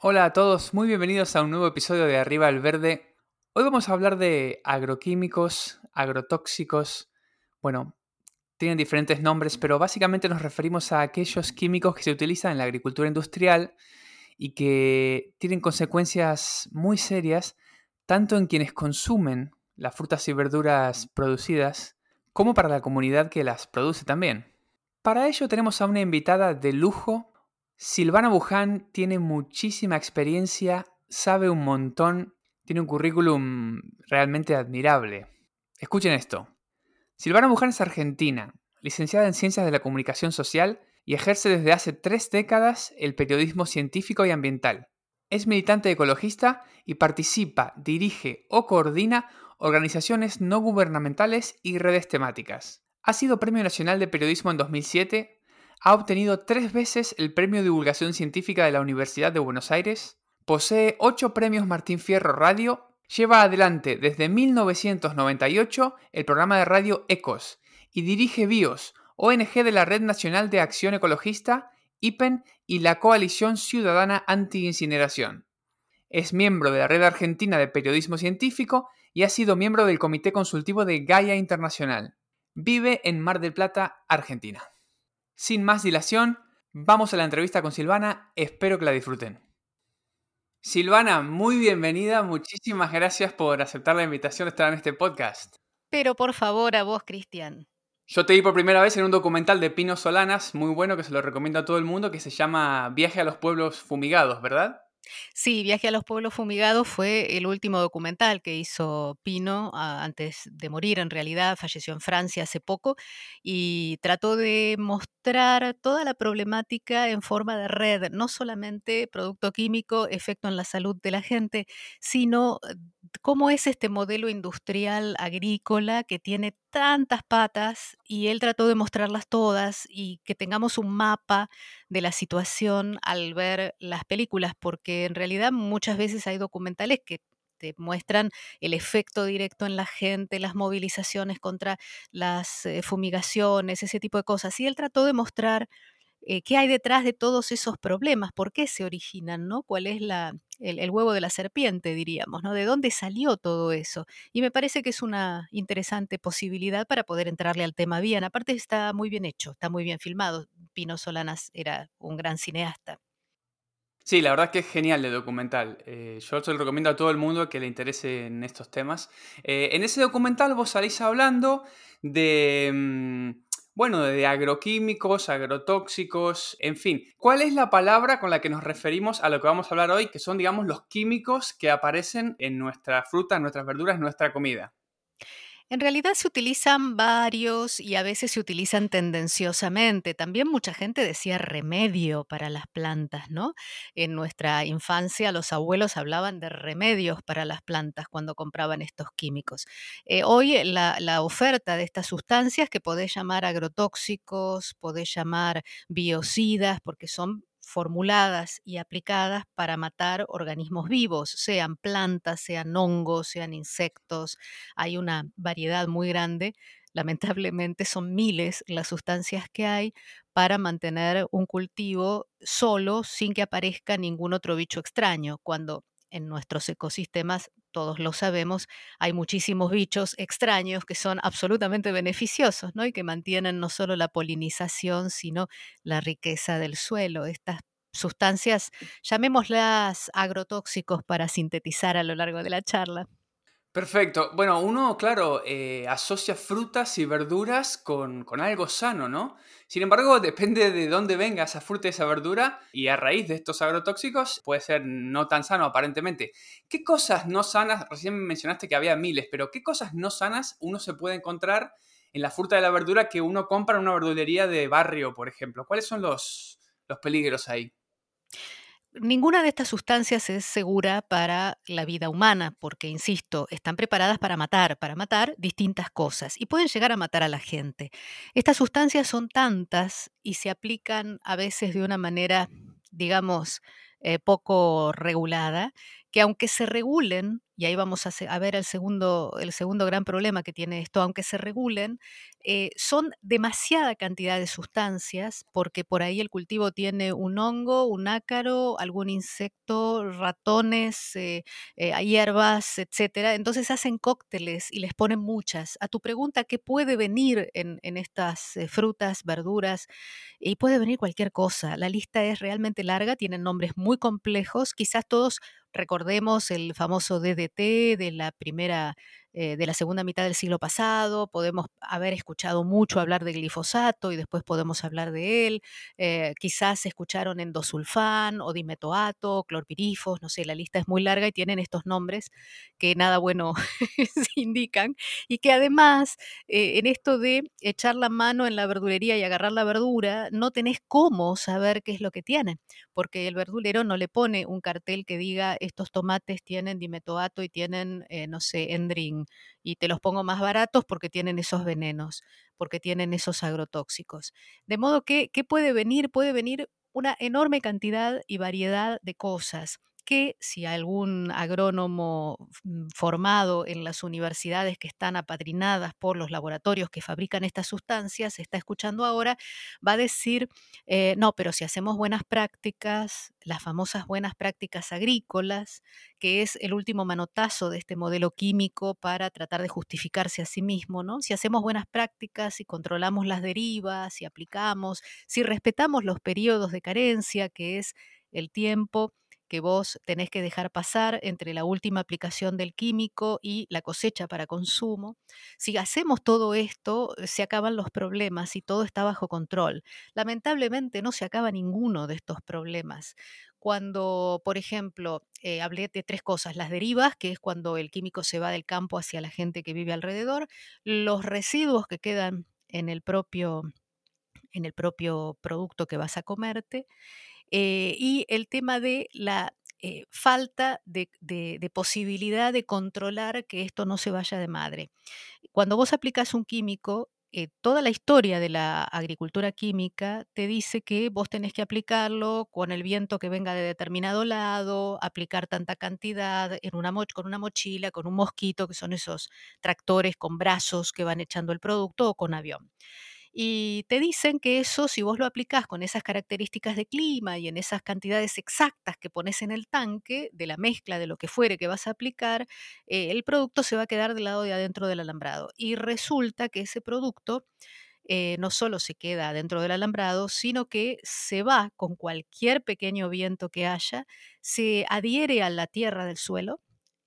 Hola a todos, muy bienvenidos a un nuevo episodio de Arriba al Verde. Hoy vamos a hablar de agroquímicos, agrotóxicos. Bueno, tienen diferentes nombres, pero básicamente nos referimos a aquellos químicos que se utilizan en la agricultura industrial y que tienen consecuencias muy serias tanto en quienes consumen las frutas y verduras producidas como para la comunidad que las produce también. Para ello tenemos a una invitada de lujo Silvana Buján tiene muchísima experiencia, sabe un montón, tiene un currículum realmente admirable. Escuchen esto. Silvana Buján es argentina, licenciada en Ciencias de la Comunicación Social y ejerce desde hace tres décadas el periodismo científico y ambiental. Es militante ecologista y participa, dirige o coordina organizaciones no gubernamentales y redes temáticas. Ha sido Premio Nacional de Periodismo en 2007 ha obtenido tres veces el Premio Divulgación Científica de la Universidad de Buenos Aires, posee ocho premios Martín Fierro Radio, lleva adelante desde 1998 el programa de radio ECOS y dirige BIOS, ONG de la Red Nacional de Acción Ecologista, IPEN y la Coalición Ciudadana Anti-Incineración. Es miembro de la Red Argentina de Periodismo Científico y ha sido miembro del Comité Consultivo de Gaia Internacional. Vive en Mar del Plata, Argentina. Sin más dilación, vamos a la entrevista con Silvana, espero que la disfruten. Silvana, muy bienvenida, muchísimas gracias por aceptar la invitación de estar en este podcast. Pero por favor, a vos, Cristian. Yo te vi por primera vez en un documental de Pino Solanas, muy bueno, que se lo recomiendo a todo el mundo, que se llama Viaje a los pueblos fumigados, ¿verdad? Sí, Viaje a los Pueblos Fumigados fue el último documental que hizo Pino antes de morir, en realidad falleció en Francia hace poco y trató de mostrar toda la problemática en forma de red, no solamente producto químico, efecto en la salud de la gente, sino eh, cómo es este modelo industrial agrícola que tiene tantas patas y él trató de mostrarlas todas y que tengamos un mapa de la situación al ver las películas, porque en realidad muchas veces hay documentales que te muestran el efecto directo en la gente, las movilizaciones contra las eh, fumigaciones, ese tipo de cosas. Y él trató de mostrar eh, qué hay detrás de todos esos problemas, por qué se originan, ¿no? ¿Cuál es la, el, huevo de la serpiente, diríamos, ¿no? ¿De dónde salió todo eso? Y me parece que es una interesante posibilidad para poder entrarle al tema bien. Aparte está muy bien hecho, está muy bien filmado. Pino Solanas era un gran cineasta. Sí, la verdad es que es genial el documental. Eh, yo se lo recomiendo a todo el mundo que le interese en estos temas. Eh, en ese documental vos salís hablando de... Mm, bueno, de agroquímicos, agrotóxicos, en fin. ¿Cuál es la palabra con la que nos referimos a lo que vamos a hablar hoy, que son, digamos, los químicos que aparecen en nuestra fruta, en nuestras verduras, en nuestra comida? En realidad se utilizan varios y a veces se utilizan tendenciosamente. También mucha gente decía remedio para las plantas, ¿no? En nuestra infancia los abuelos hablaban de remedios para las plantas cuando compraban estos químicos. Eh, hoy la, la oferta de estas sustancias que podés llamar agrotóxicos, podés llamar biocidas, porque son formuladas y aplicadas para matar organismos vivos, sean plantas, sean hongos, sean insectos. Hay una variedad muy grande. Lamentablemente son miles las sustancias que hay para mantener un cultivo solo sin que aparezca ningún otro bicho extraño, cuando en nuestros ecosistemas, todos lo sabemos, hay muchísimos bichos extraños que son absolutamente beneficiosos, ¿no? Y que mantienen no solo la polinización, sino la riqueza del suelo. Estas sustancias, llamémoslas agrotóxicos para sintetizar a lo largo de la charla. Perfecto. Bueno, uno, claro, eh, asocia frutas y verduras con, con, algo sano, ¿no? Sin embargo, depende de dónde venga esa fruta y esa verdura y a raíz de estos agrotóxicos puede ser no tan sano aparentemente. ¿Qué cosas no sanas, recién mencionaste que había miles, pero qué cosas no sanas uno se puede encontrar en la fruta y la verdura que uno compra en una verdulería de barrio, por ejemplo. ¿Cuáles son los, los peligros ahí? Ninguna de estas sustancias es segura para la vida humana, porque, insisto, están preparadas para matar, para matar distintas cosas y pueden llegar a matar a la gente. Estas sustancias son tantas y se aplican a veces de una manera, digamos, eh, poco regulada, que aunque se regulen, y ahí vamos a, ver el segundo, el segundo gran problema que tiene esto, aunque se regulen, eh, son demasiada cantidad de sustancias, porque por ahí el cultivo tiene un hongo, un ácaro, algún insecto, ratones, eh, eh, hierbas, etcétera. Entonces hacen cócteles y les ponen muchas. A tu pregunta, ¿qué puede venir en, en estas frutas, verduras? Y puede venir cualquier cosa. La lista es realmente larga, tienen nombres muy complejos, quizás todos Recordemos el famoso DDT de la primera eh, de la segunda mitad del siglo pasado, podemos haber escuchado mucho hablar de glifosato y después podemos hablar de él, eh, quizás escucharon endosulfán o dimetoato, clorpirifos, no sé, la lista es muy larga y tienen estos nombres que nada bueno indican y que además eh, en esto de echar la mano en la verdulería y agarrar la verdura, no tenés cómo saber qué es lo que tiene, porque el verdulero no le pone un cartel que diga estos tomates tienen dimetoato y tienen, no sé, endring y te los pongo más baratos porque tienen esos venenos, porque tienen esos agrotóxicos. De modo que, ¿qué puede venir? Puede venir una enorme cantidad y variedad de cosas que si algún agrónomo mm, formado en las universidades que están apadrinadas por los laboratorios que fabrican estas sustancias está escuchando ahora, va a decir, eh, no, pero si hacemos buenas prácticas, las famosas buenas prácticas agrícolas, que es el último manotazo de este modelo químico para tratar de justificarse a sí mismo, ¿no? Si hacemos buenas prácticas, si controlamos las derivas, si aplicamos, si respetamos los periodos de carencia, que es el tiempo que vos tenés que dejar pasar entre la última aplicación del químico y la cosecha para consumo. Si hacemos todo esto, eh, se acaban los problemas y todo está bajo control. Lamentablemente no se acaba ninguno de estos problemas. Cuando, por ejemplo, eh, hablé de tres cosas, las derivas, que es cuando el químico se va del campo hacia la gente que vive alrededor, los residuos que quedan en el propio, en el propio producto que vas a comerte, eh, y el tema de la eh, falta de, posibilidad de controlar que esto no se vaya de madre. Cuando vos aplicas un químico, eh, toda la historia de la agricultura química te dice que vos tenés que aplicarlo con el viento que venga de determinado lado, aplicar tanta cantidad en una con una mochila, con un mosquito, que son esos tractores con brazos que van echando el producto, o con avión. Y te dicen que eso, si vos lo aplicás con esas características de clima y en esas cantidades exactas que pones en el tanque, de la mezcla de lo que fuere que vas a aplicar, eh, el producto se va a quedar del lado de adentro del alambrado. Y resulta que ese producto eh, no solo se queda dentro del alambrado, sino que se va con cualquier pequeño viento que haya, se adhiere a la tierra del suelo,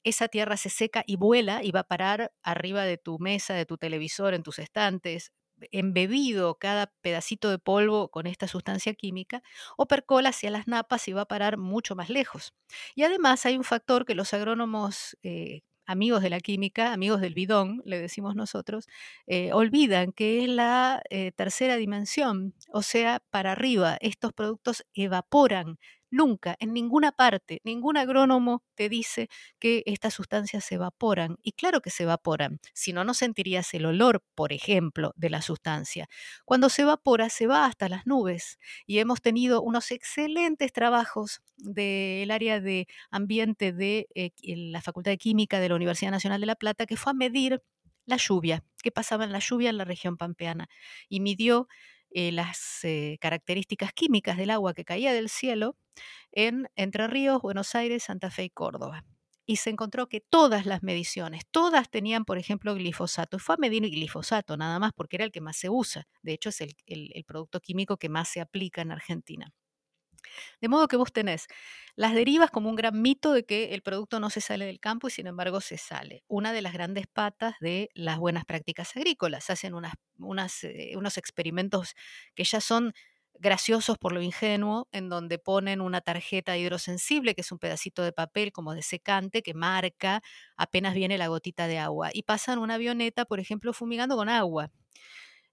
esa tierra se seca y vuela y va a parar arriba de tu mesa, de tu televisor, en tus estantes, embebido cada pedacito de polvo con esta sustancia química, o percola hacia las napas y va a parar mucho más lejos. Y además hay un factor que los agrónomos eh, amigos de la química, amigos del bidón, le decimos nosotros, eh, olvidan que es la eh, tercera dimensión, o sea, para arriba, estos productos evaporan, Nunca, en ninguna parte, ningún agrónomo te dice que estas sustancias se evaporan. Y claro que se evaporan, si no, no sentirías el olor, por ejemplo, de la sustancia. Cuando se evapora, se va hasta las nubes. Y hemos tenido unos excelentes trabajos del área de ambiente de eh, la Facultad de Química de la Universidad Nacional de La Plata, que fue a medir la lluvia, qué pasaba en la lluvia en la región pampeana. Y midió eh, las eh, características químicas del agua que caía del cielo en Entre Ríos, Buenos Aires, Santa Fe y Córdoba. Y se encontró que todas las mediciones, todas tenían, por ejemplo, glifosato. Y fue a medir glifosato nada más porque era el que más se usa. De hecho, es el producto químico que más se aplica en Argentina. De modo que vos tenés las derivas como un gran mito de que el producto no se sale del campo y sin embargo se sale. Una de las grandes patas de las buenas prácticas agrícolas. Hacen eh, unos experimentos que ya son graciosos por lo ingenuo, en donde ponen una tarjeta hidrosensible, que es un pedacito de papel como de secante, que marca apenas viene la gotita de agua. Y pasan una avioneta, por ejemplo, fumigando con agua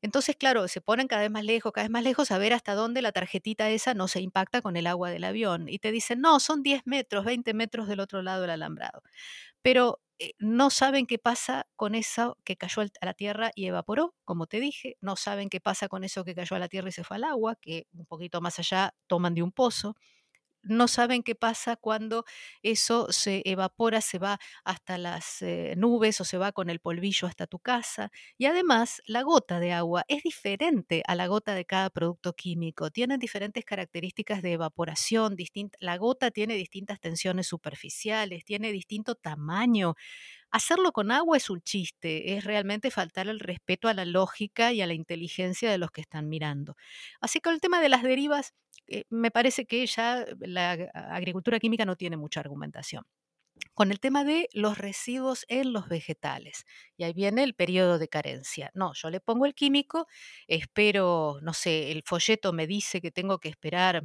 Entonces, claro, se ponen cada vez más lejos, cada vez más lejos a ver hasta dónde la tarjetita esa no se impacta con el agua del avión. Y te dicen, no, son 10 metros, 20 metros del otro lado del alambrado. Pero no saben qué pasa con eso que cayó a la tierra y evaporó, como te dije. No saben qué pasa con eso que cayó a la tierra y se fue al agua, que un poquito más allá toman de un pozo no saben qué pasa cuando eso se evapora, se va hasta las eh, nubes o se va con el polvillo hasta tu casa. Y además, la gota de agua es diferente a la gota de cada producto químico. Tienen diferentes características de evaporación, la gota tiene distintas tensiones superficiales, tiene distinto tamaño. Hacerlo con agua es un chiste, es realmente faltar el respeto a la lógica y a la inteligencia de los que están mirando. Así que el tema de las derivas, eh, me parece que ya la agricultura química no tiene mucha argumentación con el tema de los residuos en los vegetales. Y ahí viene el periodo de carencia. No, yo le pongo el químico, espero, no sé, el folleto me dice que tengo que esperar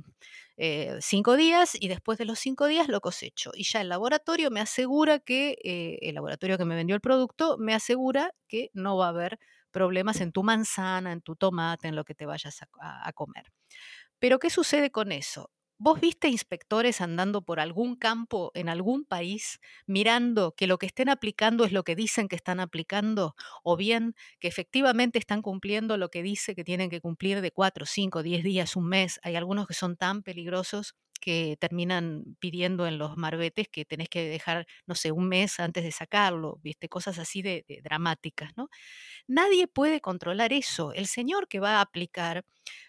eh, cinco días y después de los cinco días lo cosecho. Y ya el laboratorio me asegura que, eh, el laboratorio que me vendió el producto, me asegura que no va a haber problemas en tu manzana, en tu tomate, en lo que te vayas a comer. Pero ¿qué sucede con eso? ¿Vos viste inspectores andando por algún campo en algún país mirando que lo que estén aplicando es lo que dicen que están aplicando? ¿O bien que efectivamente están cumpliendo lo que dice que tienen que cumplir de cuatro, cinco, diez días, un mes? Hay algunos que son tan peligrosos que terminan pidiendo en los marbetes que tenés que dejar, no sé, un mes antes de sacarlo, viste, cosas así de, de dramáticas, ¿no? Nadie puede controlar eso. El señor que va a aplicar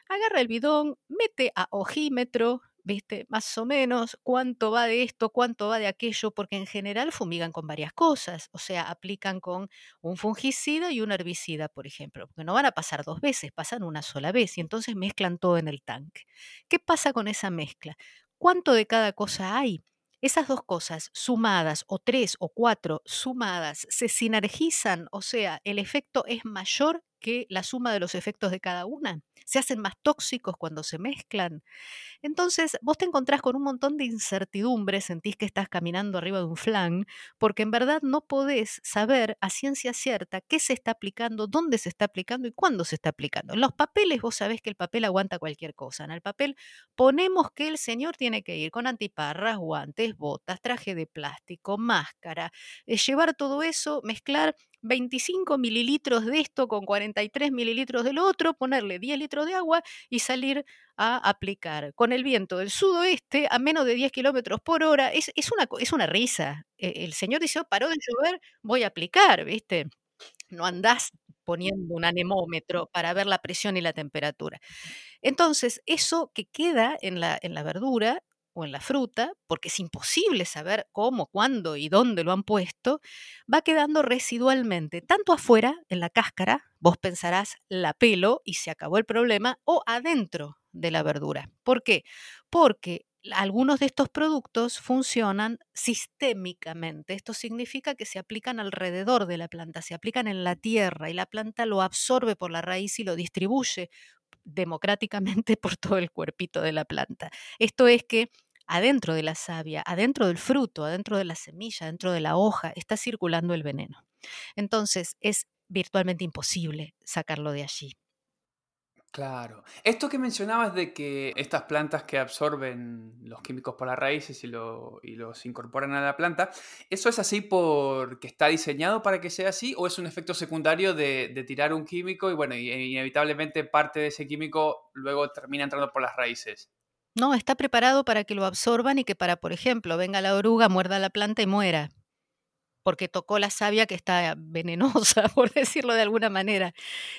agarra el bidón, mete a ojímetro, ¿viste? Más o menos cuánto va de esto, cuánto va de aquello, porque en general fumigan con varias cosas, o sea, aplican con un fungicida y un herbicida, por ejemplo, porque no van a pasar dos veces, pasan una sola vez y entonces mezclan todo en el tanque. ¿Qué pasa con esa mezcla? ¿Cuánto de cada cosa hay? Esas dos cosas sumadas o tres o cuatro sumadas se sinergizan, o sea, el efecto es mayor que la suma de los efectos de cada una. Se hacen más tóxicos cuando se mezclan. Entonces, vos te encontrás con un montón de incertidumbre, sentís que estás caminando arriba de un flan, porque en verdad no podés saber a ciencia cierta qué se está aplicando, dónde se está aplicando y cuándo se está aplicando. En los papeles vos sabés que el papel aguanta cualquier cosa. En el papel ponemos que el señor tiene que ir con antiparras, guantes, botas, traje de plástico, máscara, eh, llevar todo eso, mezclar 25 mililitros de esto con 43 mililitros del otro, ponerle 10 litros de agua y salir a aplicar. Con el viento del sudoeste a menos de 10 kilómetros por hora, es, una, es una risa. E, el señor dice, oh, paró de llover, voy a aplicar, ¿viste? No andás poniendo un anemómetro para ver la presión y la temperatura. Entonces, eso que queda en la, en la verdura o en la fruta, porque es imposible saber cómo, cuándo y dónde lo han puesto, va quedando residualmente, tanto afuera, en la cáscara, vos pensarás la pelo y se acabó el problema, o adentro de la verdura. ¿Por qué? Porque algunos de estos productos funcionan sistémicamente. Esto significa que se aplican alrededor de la planta, se aplican en la tierra y la planta lo absorbe por la raíz y lo distribuye democráticamente por todo el cuerpito de la planta. Esto es que adentro de la savia, adentro del fruto, adentro de la semilla, adentro de la hoja, está circulando el veneno. Entonces es virtualmente imposible sacarlo de allí. Claro. Esto que mencionabas de que estas plantas que absorben los químicos por las raíces y, los incorporan a la planta, ¿eso es así porque está diseñado para que sea así o es un efecto secundario de, tirar un químico y bueno, inevitablemente parte de ese químico luego termina entrando por las raíces? No, está preparado para que lo absorban y que para, por ejemplo, venga la oruga, muerda la planta y muera porque tocó la savia que está venenosa, por decirlo de alguna manera.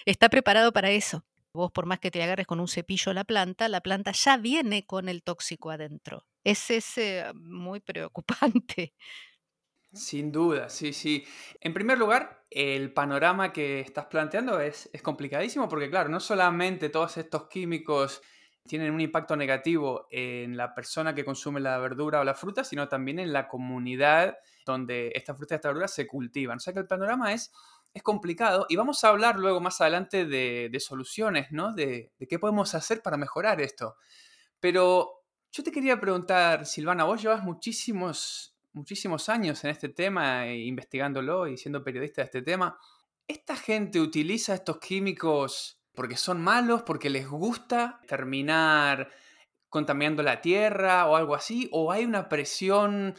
Está preparado para eso. Vos por más que te agarres con un cepillo a la planta, la planta ya viene con el tóxico adentro. Es ese ah, muy preocupante. Sin duda, sí, sí. En primer lugar, el panorama que estás planteando es, es complicadísimo porque, claro, no solamente todos estos químicos tienen un impacto negativo en la persona que consume la verdura o la fruta, sino también en la comunidad donde esta fruta y esta verdura se cultivan. O sea que el panorama es es complicado y vamos a hablar luego más adelante de, soluciones, ¿no? De, qué podemos hacer para mejorar esto. Pero yo te quería preguntar, Silvana, vos llevas muchísimos, muchísimos años en este tema, eh, investigándolo y siendo periodista de este tema. ¿Esta gente utiliza estos químicos porque son malos, porque les gusta terminar contaminando la tierra o algo así? ¿O hay una presión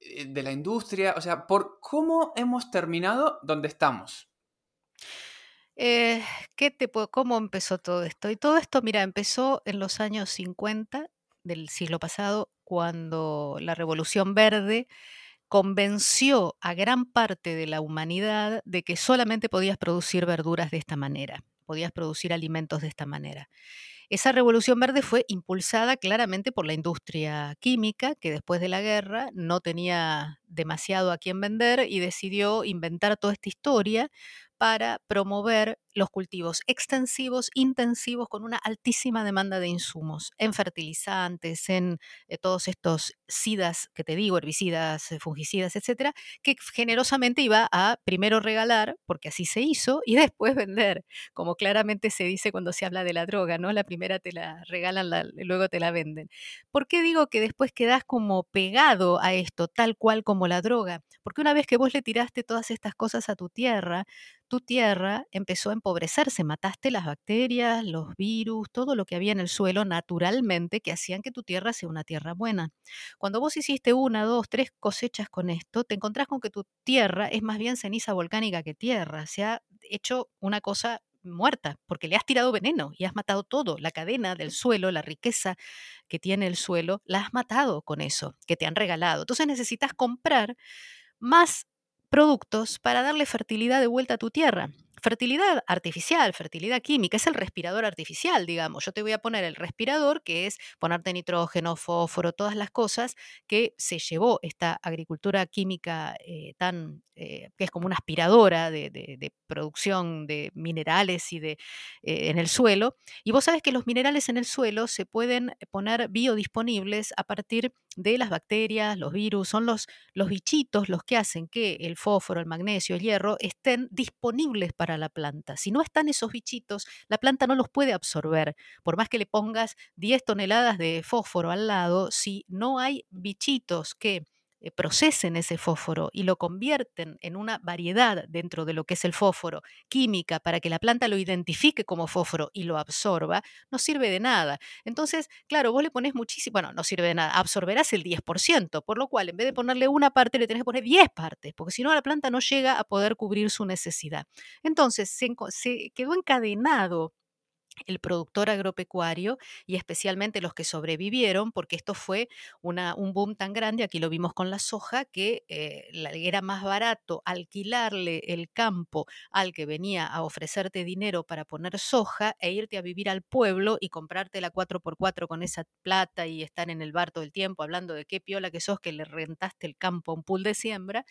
eh, de la industria? O sea, ¿por cómo hemos terminado donde estamos? Eh, ¿qué te ¿Cómo empezó todo esto? Y todo esto, mira, empezó en los años 50 del siglo pasado, cuando la Revolución Verde convenció a gran parte de la humanidad de que solamente podías producir verduras de esta manera, podías producir alimentos de esta manera. Esa revolución verde fue impulsada claramente por la industria química, que después de la guerra no tenía demasiado a quien vender y decidió inventar toda esta historia para promover los cultivos extensivos, intensivos, con una altísima demanda de insumos, en fertilizantes, en eh, todos estos SIDAS que te digo, herbicidas, eh, fungicidas, etcétera, que generosamente iba a primero regalar, porque así se hizo, y después vender, como claramente se dice cuando se habla de la droga, ¿no? La primera te la regalan, luego te la venden. ¿Por qué digo que después quedas como pegado a esto, tal cual como la droga? Porque una vez que vos le tiraste todas estas cosas a tu tierra, tu tierra empezó a empobrecerse, mataste las bacterias, los virus, todo lo que había en el suelo naturalmente que hacían que tu tierra sea una tierra buena. Cuando vos hiciste una, dos, tres cosechas con esto, te encontrás con que tu tierra es más bien ceniza volcánica que tierra, se ha hecho una cosa muerta, porque le has tirado veneno y has matado todo, la cadena del suelo, la riqueza que tiene el suelo, la has matado con eso que te han regalado. Entonces necesitas comprar más productos para darle fertilidad de vuelta a tu tierra fertilidad artificial, fertilidad química, es el respirador artificial, digamos. Yo te voy a poner el respirador, que es ponerte nitrógeno, fósforo, todas las cosas que se llevó esta agricultura química eh, tan, eh, que es como una aspiradora de, producción de minerales y de, eh, en el suelo. Y vos sabes que los minerales en el suelo se pueden poner biodisponibles a partir de las bacterias, los virus, son los, los bichitos los que hacen que el fósforo, el magnesio, el hierro estén disponibles para la planta. Si no están esos bichitos, la planta no los puede absorber. Por más que le pongas 10 toneladas de fósforo al lado, si no hay bichitos que eh, procesen ese fósforo y lo convierten en una variedad dentro de lo que es el fósforo química para que la planta lo identifique como fósforo y lo absorba, no sirve de nada. Entonces, claro, vos le pones muchísimo, bueno, no sirve de nada, absorberás el 10%, por lo cual en vez de ponerle una parte le tenés que poner 10 partes, porque si no la planta no llega a poder cubrir su necesidad. Entonces, se, se quedó encadenado el productor agropecuario y especialmente los que sobrevivieron, porque esto fue una, un boom tan grande, aquí lo vimos con la soja, que eh, era más barato alquilarle el campo al que venía a ofrecerte dinero para poner soja e irte a vivir al pueblo y comprarte la 4x4 con esa plata y estar en el bar todo el tiempo hablando de qué piola que sos que le rentaste el campo a un pool de siembra,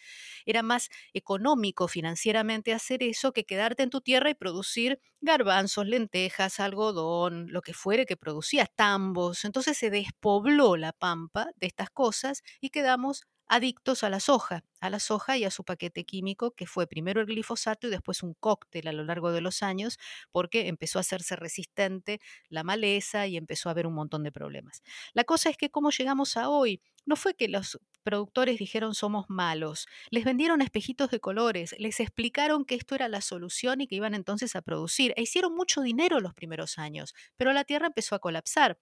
era más económico financieramente hacer eso que quedarte en tu tierra y producir garbanzos, lentejas, algodón, lo que fuere que producía, tambos. Entonces se despobló la pampa de estas cosas y quedamos adictos a la soja, a la soja y a su paquete químico, que fue primero el glifosato y después un cóctel a lo largo de los años, porque empezó a hacerse resistente la maleza y empezó a haber un montón de problemas. La cosa es que cómo llegamos a hoy, no fue que los productores dijeron somos malos, les vendieron espejitos de colores, les explicaron que esto era la solución y que iban entonces a producir, e hicieron mucho dinero los primeros años, pero la tierra empezó a colapsar,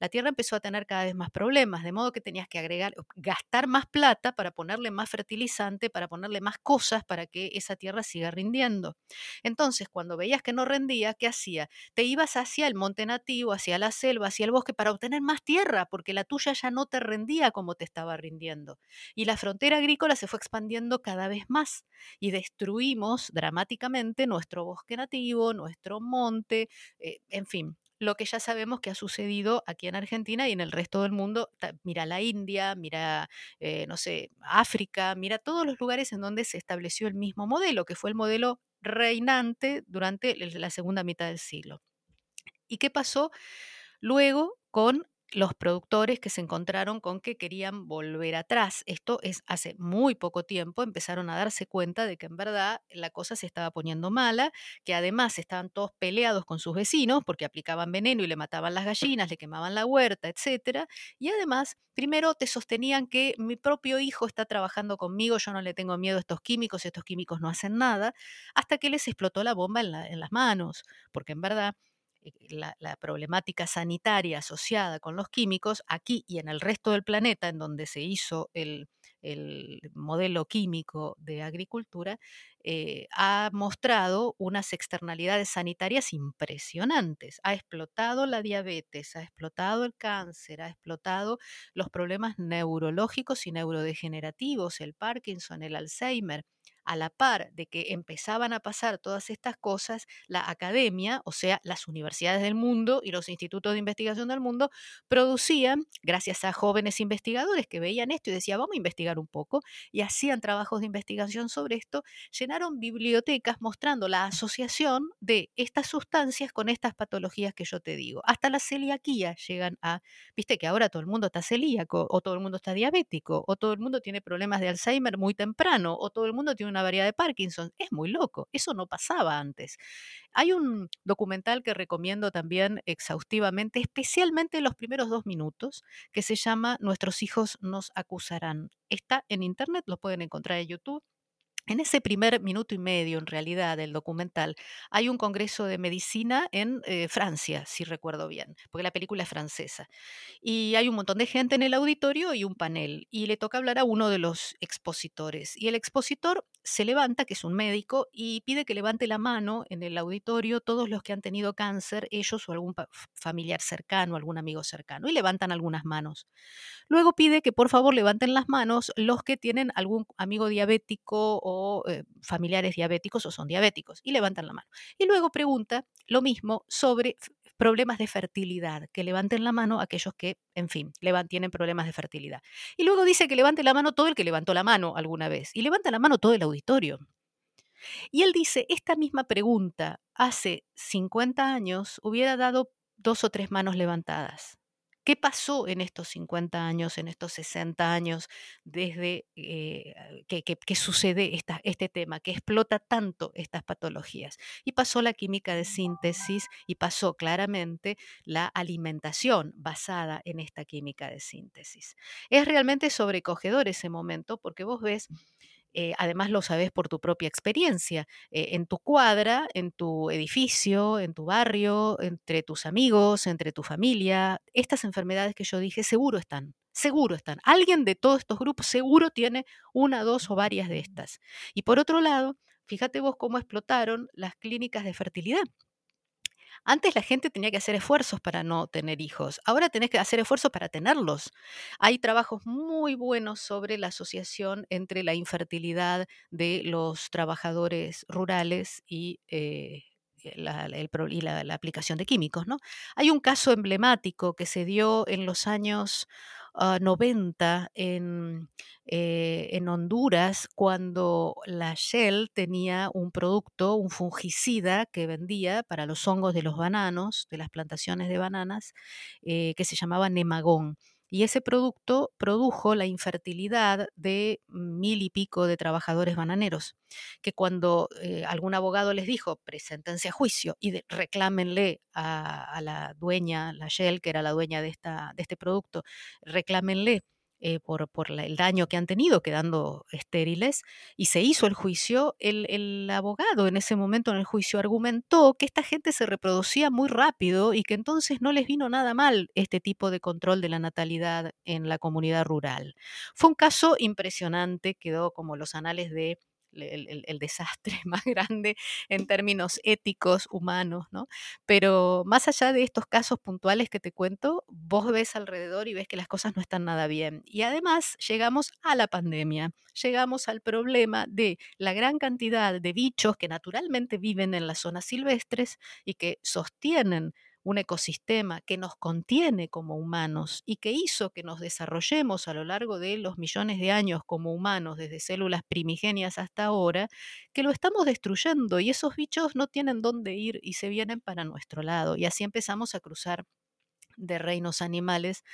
la tierra empezó a tener cada vez más problemas, de modo que tenías que agregar, gastar más plata para ponerle más fertilizante, para ponerle más cosas para que esa tierra siga rindiendo. Entonces, cuando veías que no rendía, ¿qué hacía? Te ibas hacia el monte nativo, hacia la selva, hacia el bosque para obtener más tierra, porque la tuya ya no te rendía como te estaba rindiendo. Y la frontera agrícola se fue expandiendo cada vez más y destruimos dramáticamente nuestro bosque nativo, nuestro monte, eh, en fin, lo que ya sabemos que ha sucedido aquí en Argentina y en el resto del mundo. Mira la India, mira, eh, no sé, África, mira todos los lugares en donde se estableció el mismo modelo, que fue el modelo reinante durante la segunda mitad del siglo. ¿Y qué pasó luego con los productores que se encontraron con que querían volver atrás. Esto es hace muy poco tiempo, empezaron a darse cuenta de que en verdad la cosa se estaba poniendo mala, que además estaban todos peleados con sus vecinos porque aplicaban veneno y le mataban las gallinas, le quemaban la huerta, etcétera, y además primero te sostenían que mi propio hijo está trabajando conmigo, yo no le tengo miedo a estos químicos, estos químicos no hacen nada, hasta que les explotó la bomba en, en las manos, porque en verdad la, la, problemática sanitaria asociada con los químicos, aquí y en el resto del planeta, en donde se hizo el, el modelo químico de agricultura, eh, ha mostrado unas externalidades sanitarias impresionantes. Ha explotado la diabetes, ha explotado el cáncer, ha explotado los problemas neurológicos y neurodegenerativos, el Parkinson, el Alzheimer a la par de que empezaban a pasar todas estas cosas, la academia, o sea, las universidades del mundo y los institutos de investigación del mundo, producían, gracias a jóvenes investigadores que veían esto y decían, vamos a investigar un poco, y hacían trabajos de investigación sobre esto, llenaron bibliotecas mostrando la asociación de estas sustancias con estas patologías que yo te digo. Hasta la celiaquía llegan a, viste que ahora todo el mundo está celíaco, o todo el mundo está diabético, o todo el mundo tiene problemas de Alzheimer muy temprano, o todo el mundo tiene una variedad de Parkinson. Es muy loco, eso no pasaba antes. Hay un documental que recomiendo también exhaustivamente, especialmente en los primeros dos minutos, que se llama Nuestros hijos nos acusarán. Está en internet, lo pueden encontrar en YouTube. En ese primer minuto y medio, en realidad, del documental, hay un congreso de medicina en eh, Francia, si recuerdo bien, porque la película es francesa. Y hay un montón de gente en el auditorio y un panel. Y le toca hablar a uno de los expositores. Y el expositor se levanta, que es un médico, y pide que levante la mano en el auditorio todos los que han tenido cáncer, ellos o algún familiar cercano, algún amigo cercano. Y levantan algunas manos. Luego pide que por favor levanten las manos los que tienen algún amigo diabético o eh, familiares diabéticos o son diabéticos y levantan la mano. Y luego pregunta lo mismo sobre problemas de fertilidad, que levanten la mano aquellos que, en fin, tienen problemas de fertilidad. Y luego dice que levante la mano todo el que levantó la mano alguna vez y levanta la mano todo el auditorio. Y él dice, esta misma pregunta hace 50 años hubiera dado dos o tres manos levantadas. ¿Qué pasó en estos 50 años, en estos 60 años, desde eh, que, sucede este tema, que explota tanto estas patologías? Y pasó la química de síntesis y pasó claramente la alimentación basada en esta química de síntesis. Es realmente sobrecogedor ese momento porque vos ves eh, además lo sabes por tu propia experiencia, eh, en tu cuadra, en tu edificio, en tu barrio, entre tus amigos, entre tu familia, estas enfermedades que yo dije seguro están, seguro están. Alguien de todos estos grupos seguro tiene una, dos o varias de estas. Y por otro lado, fíjate vos cómo explotaron las clínicas de fertilidad. Antes la gente tenía que hacer esfuerzos para no tener hijos, ahora tenés que hacer esfuerzos para tenerlos. Hay trabajos muy buenos sobre la asociación entre la infertilidad de los trabajadores rurales y eh, la, la, aplicación de químicos. ¿no? Hay un caso emblemático que se dio en los años 90 ah, en, eh, en, Honduras cuando la Shell tenía un producto, un fungicida que vendía para los hongos de los bananos, de las plantaciones de bananas, eh, que se llamaba Nemagón y ese producto produjo la infertilidad de mil y pico de trabajadores bananeros, que cuando eh, algún abogado les dijo, preséntense a juicio y reclámenle a, la dueña, la Shell, que era la dueña de, esta, de este producto, reclámenle eh, por, el daño que han tenido quedando estériles, y se hizo el juicio, el, abogado en ese momento en el juicio argumentó que esta gente se reproducía muy rápido y que entonces no les vino nada mal este tipo de control de la natalidad en la comunidad rural. Fue un caso impresionante, quedó como los anales de el, desastre más grande en términos éticos, humanos, ¿no? Pero más allá de estos casos puntuales que te cuento, vos ves alrededor y ves que las cosas no están nada bien. Y además llegamos a la pandemia, llegamos al problema de la gran cantidad de bichos que naturalmente viven en las zonas silvestres y que sostienen un ecosistema que nos contiene como humanos y que hizo que nos desarrollemos a lo largo de los millones de años como humanos, desde células primigenias hasta ahora, que lo estamos destruyendo y esos bichos no tienen dónde ir y se vienen para nuestro lado. Y así empezamos a cruzar de reinos animales,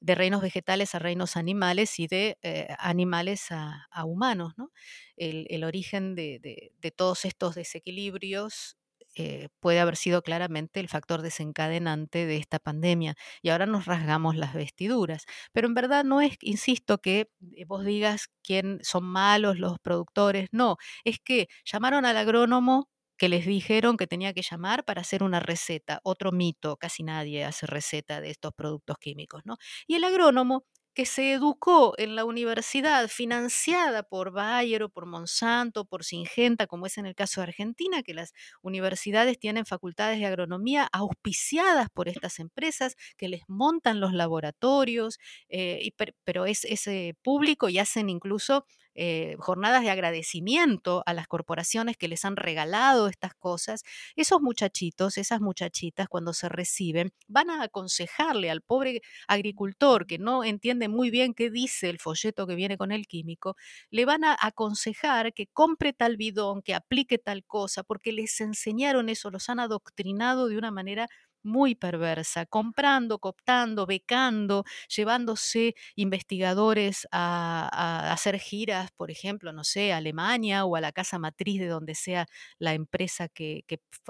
de reinos vegetales a reinos animales y de eh, animales a, humanos. ¿no? El, origen de, de, todos estos desequilibrios eh, puede haber sido claramente el factor desencadenante de esta pandemia. Y ahora nos rasgamos las vestiduras. Pero en verdad no es, insisto, que eh, vos digas quién son malos los productores. No, es que llamaron al agrónomo que les dijeron que tenía que llamar para hacer una receta. Otro mito, casi nadie hace receta de estos productos químicos, ¿no? Y el agrónomo que se educó en la universidad financiada por Bayer o por Monsanto, por Singenta, como es en el caso de Argentina, que las universidades tienen facultades de agronomía auspiciadas por estas empresas que les montan los laboratorios, eh, pero es ese público y hacen incluso eh, jornadas de agradecimiento a las corporaciones que les han regalado estas cosas, esos muchachitos, esas muchachitas, cuando se reciben, van a aconsejarle al pobre agricultor que no entiende muy bien qué dice el folleto que viene con el químico, le van a aconsejar que compre tal bidón, que aplique tal cosa, porque les enseñaron eso, los han adoctrinado de una manera muy perversa, comprando, cooptando, becando, llevándose investigadores a, hacer giras, por ejemplo, no sé, a Alemania o a la casa matriz de donde sea la empresa que,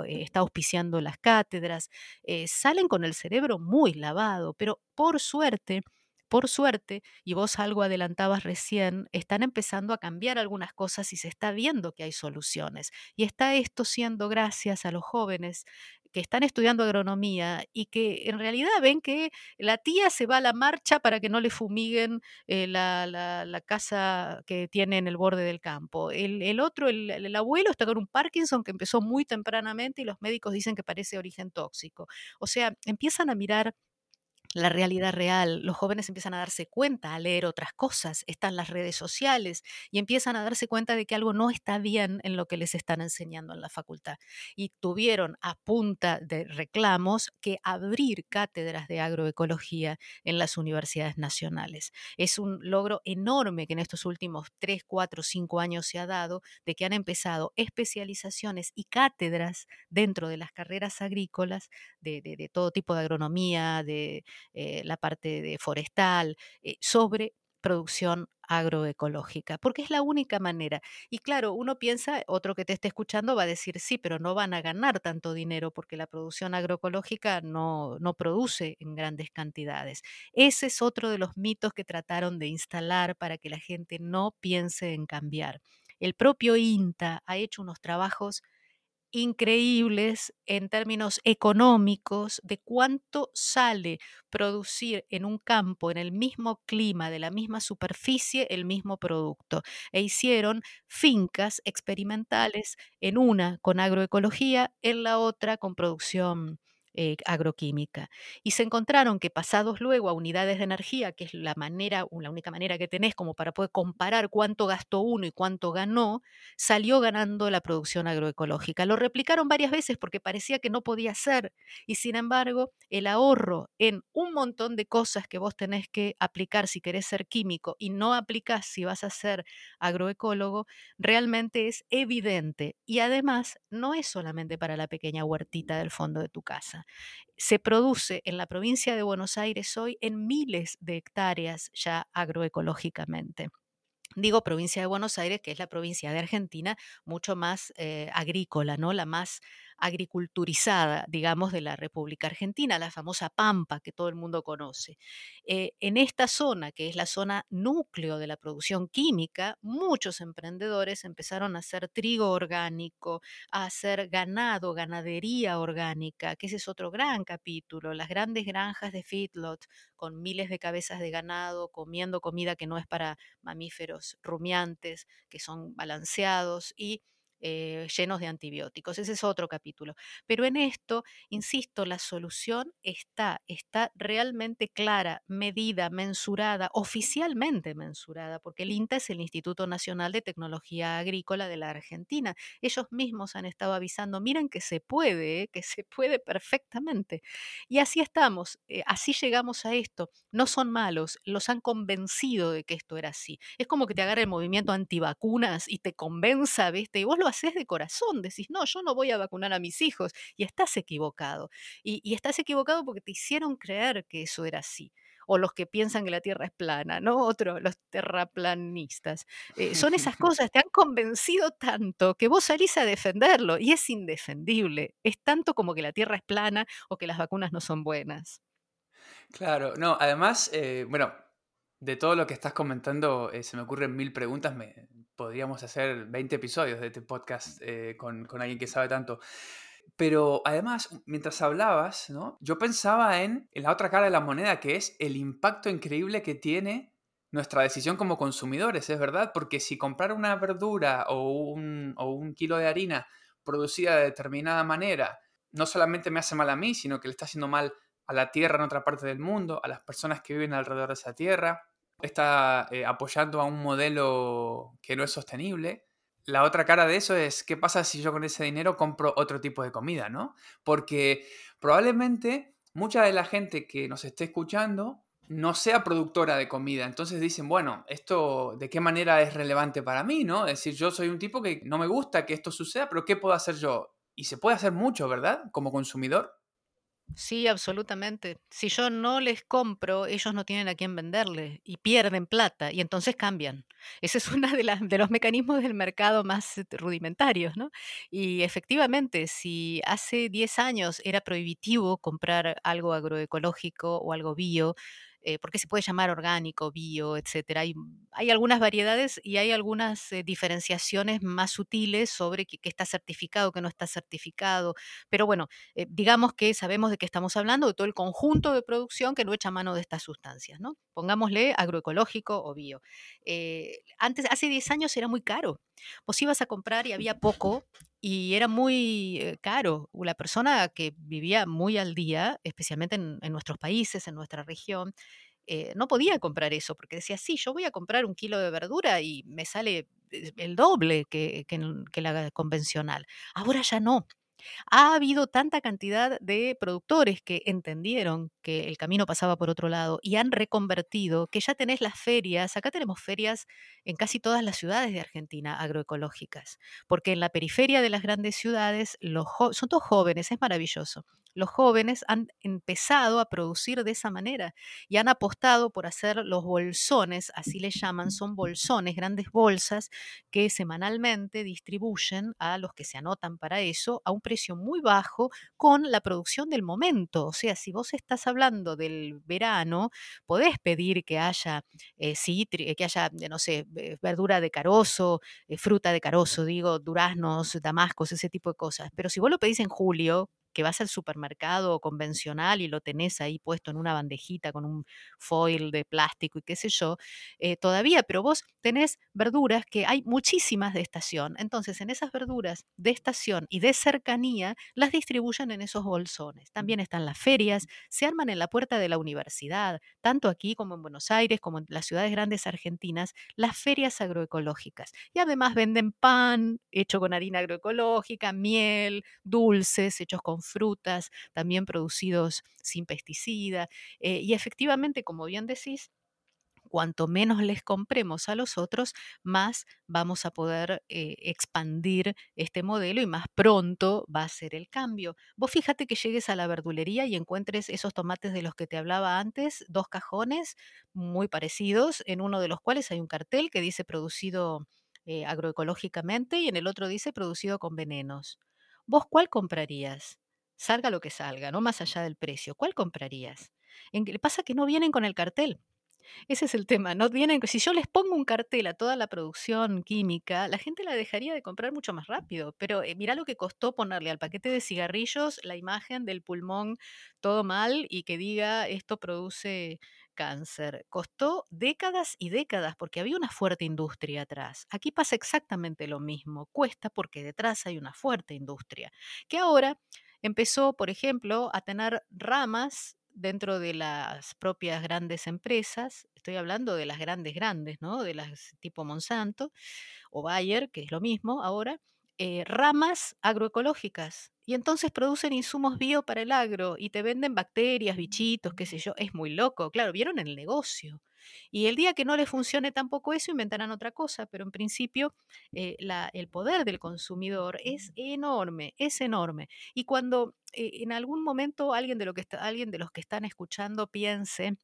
está auspiciando las cátedras. Eh, salen con el cerebro muy lavado, pero por suerte, por suerte, y vos algo adelantabas recién, están empezando a cambiar algunas cosas y se está viendo que hay soluciones. Y está esto siendo gracias a los jóvenes que están estudiando agronomía y que en realidad ven que la tía se va a la marcha para que no le fumiguen eh, la, casa que tiene en el borde del campo. El, otro, el, el, abuelo, está con un Parkinson que empezó muy tempranamente y los médicos dicen que parece origen tóxico. O sea, empiezan a mirar la realidad real, los jóvenes empiezan a darse cuenta, a leer otras cosas, están las redes sociales y empiezan a darse cuenta de que algo no está bien en lo que les están enseñando en la facultad. Y tuvieron a punta de reclamos que abrir cátedras de agroecología en las universidades nacionales. Es un logro enorme que en estos últimos 3, 4, 5 años se ha dado, de que han empezado especializaciones y cátedras dentro de las carreras agrícolas de, todo tipo de agronomía, de eh, la parte de forestal, eh, sobre producción agroecológica, porque es la única manera. Y claro, uno piensa, otro que te esté escuchando va a decir, sí, pero no van a ganar tanto dinero porque la producción agroecológica no, no produce en grandes cantidades. Ese es otro de los mitos que trataron de instalar para que la gente no piense en cambiar. El propio INTA ha hecho unos trabajos increíbles en términos económicos de cuánto sale producir en un campo, en el mismo clima, de la misma superficie, el mismo producto. E hicieron fincas experimentales, en una con agroecología, en la otra con producción eh, agroquímica. Y se encontraron que pasados luego a unidades de energía, que es la manera, la única manera que tenés como para poder comparar cuánto gastó uno y cuánto ganó, salió ganando la producción agroecológica. Lo replicaron varias veces porque parecía que no podía ser. Y sin embargo, el ahorro en un montón de cosas que vos tenés que aplicar si querés ser químico y no aplicás si vas a ser agroecólogo, realmente es evidente. Y además, no es solamente para la pequeña huertita del fondo de tu casa se produce en la provincia de Buenos Aires hoy en miles de hectáreas ya agroecológicamente. Digo provincia de Buenos Aires, que es la provincia de Argentina mucho más eh, agrícola, ¿no? La más agriculturizada, digamos, de la República Argentina, la famosa Pampa que todo el mundo conoce. Eh, en esta zona, que es la zona núcleo de la producción química, muchos emprendedores empezaron a hacer trigo orgánico, a hacer ganado, ganadería orgánica, que ese es otro gran capítulo, las grandes granjas de feedlot con miles de cabezas de ganado, comiendo comida que no es para mamíferos rumiantes, que son balanceados y eh, llenos de antibióticos. Ese es otro capítulo. Pero en esto, insisto, la solución está, está realmente clara, medida, mensurada, oficialmente mensurada, porque el INTA es el Instituto Nacional de Tecnología Agrícola de la Argentina. Ellos mismos han estado avisando, miren que se puede, ¿eh? que se puede perfectamente. Y así estamos, eh, así llegamos a esto. No son malos, los han convencido de que esto era así. Es como que te agarre el movimiento antivacunas y te convenza, ¿viste? Y vos haces de corazón, decís, no, yo no voy a vacunar a mis hijos y estás equivocado. Y, y estás equivocado porque te hicieron creer que eso era así o los que piensan que la Tierra es plana, ¿no? Otro, los terraplanistas. Eh, son esas cosas, te han convencido tanto que vos salís a defenderlo y es indefendible. Es tanto como que la Tierra es plana o que las vacunas no son buenas. Claro, no, además, eh, bueno, de todo lo que estás comentando, eh, se me ocurren mil preguntas. Me, podríamos hacer 20 episodios de este podcast con, con alguien que sabe tanto. Pero además, mientras hablabas, ¿no? yo pensaba en, la otra cara de la moneda, que es el impacto increíble que tiene nuestra decisión como consumidores, es verdad, porque si comprar una verdura o un, o un kilo de harina producida de determinada manera, no solamente me hace mal a mí, sino que le está haciendo mal a la tierra en otra parte del mundo, a las personas que viven alrededor de esa tierra, está eh, apoyando a un modelo que no es sostenible la otra cara de eso es, ¿qué pasa si yo con ese dinero compro otro tipo de comida, no? Porque probablemente mucha de la gente que nos esté escuchando no sea productora de comida. Entonces dicen, bueno, esto de qué manera es relevante para mí, ¿no? Es decir, yo soy un tipo que no me gusta que esto suceda, pero ¿qué puedo hacer yo? Y se puede hacer mucho, ¿verdad? Como consumidor. Sí, absolutamente. Si yo no les compro, ellos no tienen a quién venderle y pierden plata y entonces cambian. Ese es uno de, los mecanismos del mercado más este, rudimentarios, ¿no? Y efectivamente, si hace 10 años era prohibitivo comprar algo agroecológico o algo bio, eh, porque se puede llamar orgánico, bio, etcétera. Hay, hay algunas variedades y hay algunas eh, diferenciaciones más sutiles sobre qué, está certificado, qué no está certificado. Pero bueno, eh, digamos que sabemos de qué estamos hablando, de todo el conjunto de producción que no echa mano de estas sustancias, ¿no? Pongámosle agroecológico o bio. antes, hace 10 años era muy caro. Vos ibas a comprar y había poco y era muy eh, caro. La persona que vivía muy al día, especialmente en, nuestros países, en nuestra región, eh, no podía comprar eso porque decía, sí, yo voy a comprar un kilo de verdura y me sale eh, el doble que, que la convencional. Ahora ya no. Ha habido tanta cantidad de productores que entendieron que el camino pasaba por otro lado y han reconvertido que ya tenés las ferias, acá tenemos ferias en casi todas las ciudades de Argentina agroecológicas, porque en la periferia de las grandes ciudades los son todos jóvenes, es maravilloso los jóvenes han empezado a producir de esa manera y han apostado por hacer los bolsones, así les llaman, son bolsones, grandes bolsas que semanalmente distribuyen a los que se anotan para eso a un precio muy bajo con la producción del momento. O sea, si vos estás hablando del verano, podés pedir que haya eh, que haya, eh, no sé, verdura de carozo, eh, fruta de carozo, digo, duraznos, damascos, ese tipo de cosas. Pero si vos lo pedís en julio, que vas al supermercado convencional y lo tenés ahí puesto en una bandejita con un foil de plástico y qué sé yo, eh, todavía, pero vos tenés verduras que hay muchísimas de estación. Entonces, en esas verduras de estación y de cercanía, las distribuyen en esos bolsones. También están las ferias, se arman en la puerta de la universidad, tanto aquí como en Buenos Aires, como en las ciudades grandes argentinas, las ferias agroecológicas. Y además venden pan hecho con harina agroecológica, miel, dulces hechos con frutas, también producidos sin pesticida. Eh, y efectivamente, como bien decís, cuanto menos les compremos a los otros, más vamos a poder eh, expandir este modelo y más pronto va a ser el cambio. Vos fíjate que llegues a la verdulería y encuentres esos tomates de los que te hablaba antes, dos cajones muy parecidos, en uno de los cuales hay un cartel que dice producido eh, agroecológicamente y en el otro dice producido con venenos. ¿Vos cuál comprarías? Salga lo que salga, no más allá del precio, ¿cuál comprarías? En, pasa que no vienen con el cartel. Ese es el tema, no vienen, si yo les pongo un cartel a toda la producción química, la gente la dejaría de comprar mucho más rápido, pero eh, mira lo que costó ponerle al paquete de cigarrillos la imagen del pulmón todo mal y que diga esto produce cáncer. Costó décadas y décadas porque había una fuerte industria atrás. Aquí pasa exactamente lo mismo, cuesta porque detrás hay una fuerte industria, que ahora empezó, por ejemplo, a tener ramas dentro de las propias grandes empresas, estoy hablando de las grandes grandes, ¿no? De las tipo Monsanto o Bayer, que es lo mismo ahora, eh, ramas agroecológicas. Y entonces producen insumos bio para el agro y te venden bacterias, bichitos, qué sé yo. Es muy loco, claro, vieron el negocio. Y el día que no les funcione tampoco eso, inventarán otra cosa, pero en principio eh, el poder del consumidor es enorme, es enorme. Y cuando eh, en algún momento alguien de, lo que alguien de los que están escuchando piense,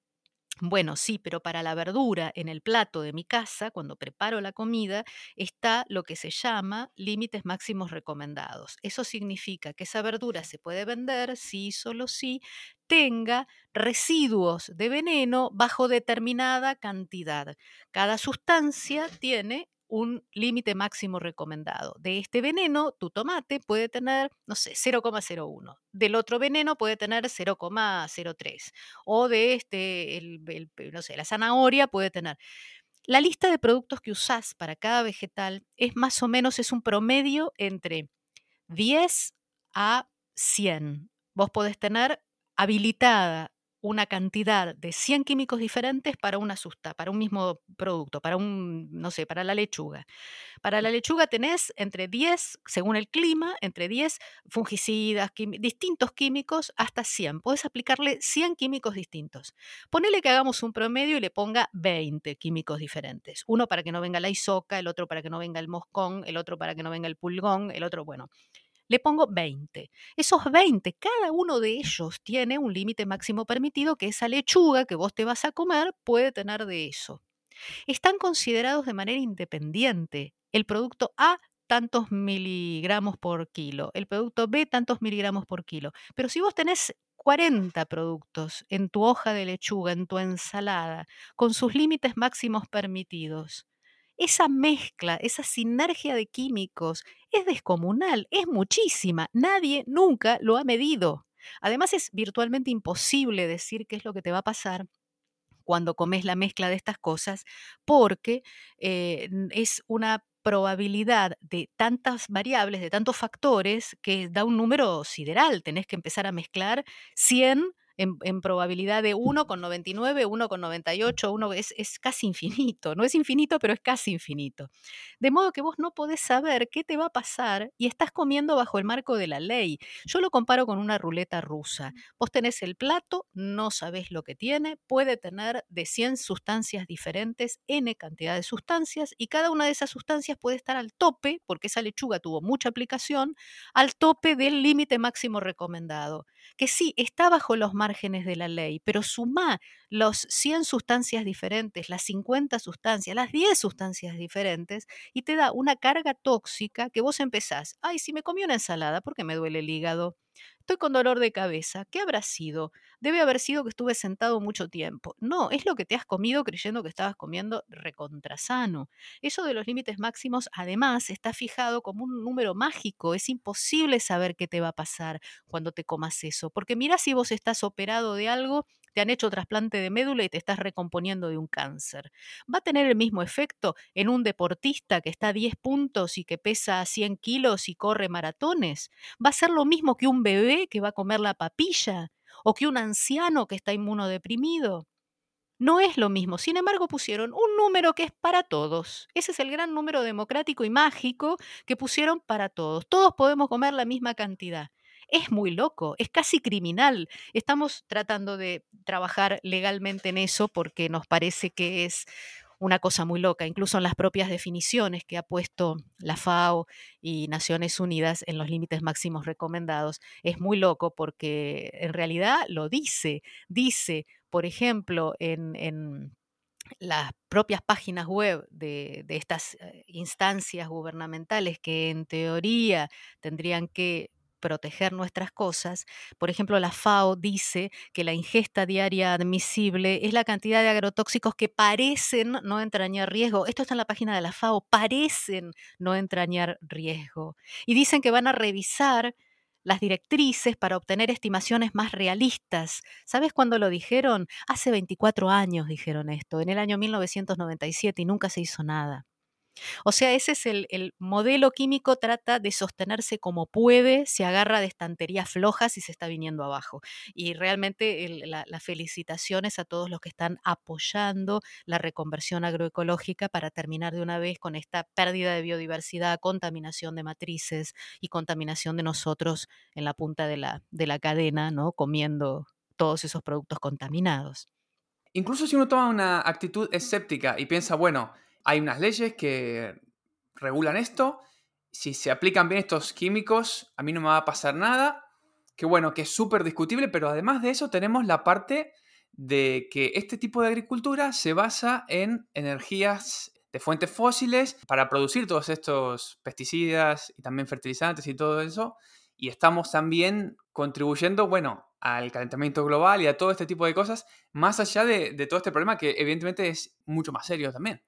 bueno, sí, pero para la verdura en el plato de mi casa, cuando preparo la comida, está lo que se llama límites máximos recomendados. Eso significa que esa verdura se puede vender si solo si tenga residuos de veneno bajo determinada cantidad. Cada sustancia tiene un límite máximo recomendado. De este veneno, tu tomate puede tener, no sé, 0,01. Del otro veneno puede tener 0,03. O de este, no sé, la zanahoria puede tener. La lista de productos que usás para cada vegetal es más o menos, es un promedio entre 10 a 100. Vos podés tener habilitada una cantidad de 100 químicos diferentes para una susta, para un mismo producto, para un, no sé, para la lechuga. Para la lechuga tenés entre 10, según el clima, entre 10 fungicidas, distintos químicos, hasta 100. Podés aplicarle 100 químicos distintos. Ponele que hagamos un promedio y le ponga 20 químicos diferentes. Uno para que no venga la isoca, el otro para que no venga el moscón, el otro para que no venga el pulgón, el otro, bueno le pongo 20. Esos 20, cada uno de ellos tiene un límite máximo permitido que esa lechuga que vos te vas a comer puede tener de eso. Están considerados de manera independiente. El producto A tantos miligramos por kilo, el producto B tantos miligramos por kilo. Pero si vos tenés 40 productos en tu hoja de lechuga, en tu ensalada, con sus límites máximos permitidos, esa mezcla, esa sinergia de químicos es descomunal, es muchísima. Nadie nunca lo ha medido. Además es virtualmente imposible decir qué es lo que te va a pasar cuando comes la mezcla de estas cosas, porque eh, es una probabilidad de tantas variables, de tantos factores, que da un número sideral. Tenés que empezar a mezclar 100 en, probabilidad de 1 con 99, 1 con 98, 1 es, es casi infinito. No es infinito, pero es casi infinito. De modo que vos no podés saber qué te va a pasar y estás comiendo bajo el marco de la ley. Yo lo comparo con una ruleta rusa. Vos tenés el plato, no sabés lo que tiene, puede tener de 100 sustancias diferentes, n cantidad de sustancias, y cada una de esas sustancias puede estar al tope, porque esa lechuga tuvo mucha aplicación, al tope del límite máximo recomendado. Que sí, está bajo los márgenes de la ley, pero suma los 100 sustancias diferentes, las 50 sustancias, las 10 sustancias diferentes y te da una carga tóxica que vos empezás, ay, si me comí una ensalada, ¿por qué me duele el hígado? Estoy con dolor de cabeza. ¿Qué habrá sido? Debe haber sido que estuve sentado mucho tiempo. No, es lo que te has comido creyendo que estabas comiendo recontrasano. Eso de los límites máximos, además, está fijado como un número mágico. Es imposible saber qué te va a pasar cuando te comas eso. Porque mira si vos estás operado de algo te han hecho trasplante de médula y te estás recomponiendo de un cáncer. ¿Va a tener el mismo efecto en un deportista que está a 10 puntos y que pesa 100 kilos y corre maratones? ¿Va a ser lo mismo que un bebé que va a comer la papilla? ¿O que un anciano que está inmunodeprimido? No es lo mismo. Sin embargo, pusieron un número que es para todos. Ese es el gran número democrático y mágico que pusieron para todos. Todos podemos comer la misma cantidad es muy loco, es casi criminal. Estamos tratando de trabajar legalmente en eso porque nos parece que es una cosa muy loca, incluso en las propias definiciones que ha puesto la FAO y Naciones Unidas en los límites máximos recomendados, es muy loco porque en realidad lo dice, dice, por ejemplo, en, las propias páginas web de, estas eh, instancias gubernamentales que en teoría tendrían que proteger nuestras cosas. Por ejemplo, la FAO dice que la ingesta diaria admisible es la cantidad de agrotóxicos que parecen no entrañar riesgo. Esto está en la página de la FAO, parecen no entrañar riesgo. Y dicen que van a revisar las directrices para obtener estimaciones más realistas. ¿Sabes cuándo lo dijeron? Hace 24 años dijeron esto, en el año 1997 y nunca se hizo nada. O sea, ese es el, modelo químico, trata de sostenerse como puede, se agarra de estanterías flojas y se está viniendo abajo. Y realmente las felicitaciones a todos los que están apoyando la reconversión agroecológica para terminar de una vez con esta pérdida de biodiversidad, contaminación de matrices y contaminación de nosotros en la punta de la, de la cadena, ¿no? comiendo todos esos productos contaminados. Incluso si uno toma una actitud escéptica y piensa, bueno, hay unas leyes que regulan esto, si se aplican bien estos químicos, a mí no me va a pasar nada, que bueno, que es súper discutible, pero además de eso tenemos la parte de que este tipo de agricultura se basa en energías de fuentes fósiles para producir todos estos pesticidas y también fertilizantes y todo eso. Y estamos también contribuyendo, bueno, al calentamiento global y a todo este tipo de cosas, más allá de, todo este problema que evidentemente es mucho más serio también.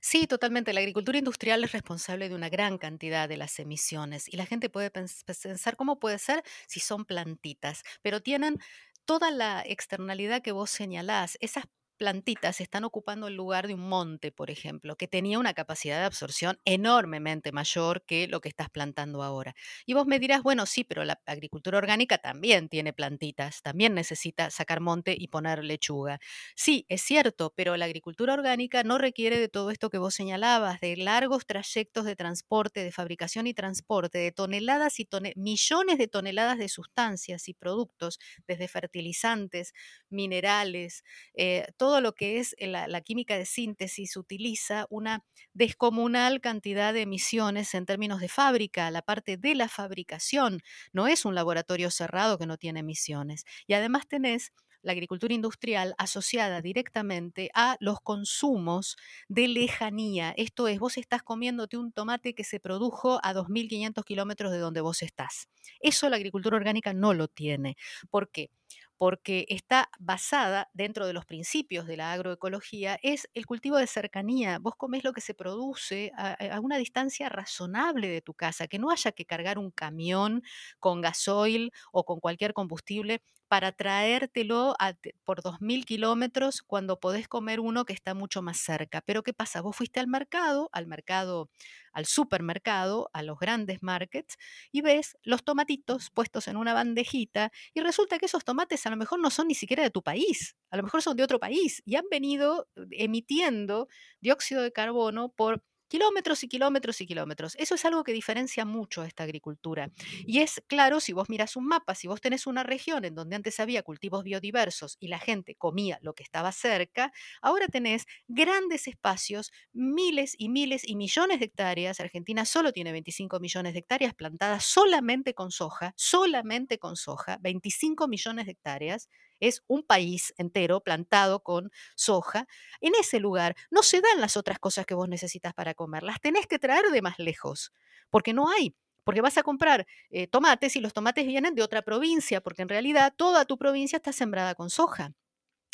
Sí, totalmente. La agricultura industrial es responsable de una gran cantidad de las emisiones y la gente puede pensar cómo puede ser si son plantitas, pero tienen toda la externalidad que vos señalás. Esas plantitas están ocupando el lugar de un monte, por ejemplo, que tenía una capacidad de absorción enormemente mayor que lo que estás plantando ahora. Y vos me dirás, bueno, sí, pero la agricultura orgánica también tiene plantitas, también necesita sacar monte y poner lechuga. Sí, es cierto, pero la agricultura orgánica no requiere de todo esto que vos señalabas, de largos trayectos de transporte, de fabricación y transporte, de toneladas y millones de toneladas de sustancias y productos, desde fertilizantes, minerales, eh, todo todo lo que es la, química de síntesis utiliza una descomunal cantidad de emisiones en términos de fábrica, la parte de la fabricación. No es un laboratorio cerrado que no tiene emisiones. Y además tenés la agricultura industrial asociada directamente a los consumos de lejanía. Esto es, vos estás comiéndote un tomate que se produjo a 2.500 kilómetros de donde vos estás. Eso la agricultura orgánica no lo tiene. ¿Por qué? Porque está basada dentro de los principios de la agroecología, es el cultivo de cercanía. Vos comés lo que se produce a, una distancia razonable de tu casa, que no haya que cargar un camión con gasoil o con cualquier combustible para traértelo por 2.000 kilómetros cuando podés comer uno que está mucho más cerca. Pero ¿qué pasa? Vos fuiste al mercado, al mercado al supermercado, a los grandes markets, y ves los tomatitos puestos en una bandejita y resulta que esos tomates a lo mejor no son ni siquiera de tu país, a lo mejor son de otro país y han venido eh, emitiendo dióxido de carbono por kilómetros y kilómetros y kilómetros. Eso es algo que diferencia mucho esta agricultura. Y es claro, si vos miras un mapa, si vos tenés una región en donde antes había cultivos biodiversos y la gente comía lo que estaba cerca, ahora tenés grandes espacios, miles y miles y millones de hectáreas. Argentina solo tiene 25 millones de hectáreas plantadas solamente con soja, solamente con soja, 25 millones de hectáreas es un país entero plantado con soja. En ese lugar no se dan las otras cosas que vos necesitas para comer, las tenés que traer de más lejos, porque no hay. Porque vas a comprar eh, tomates y los tomates vienen de otra provincia, porque en realidad toda tu provincia está sembrada con soja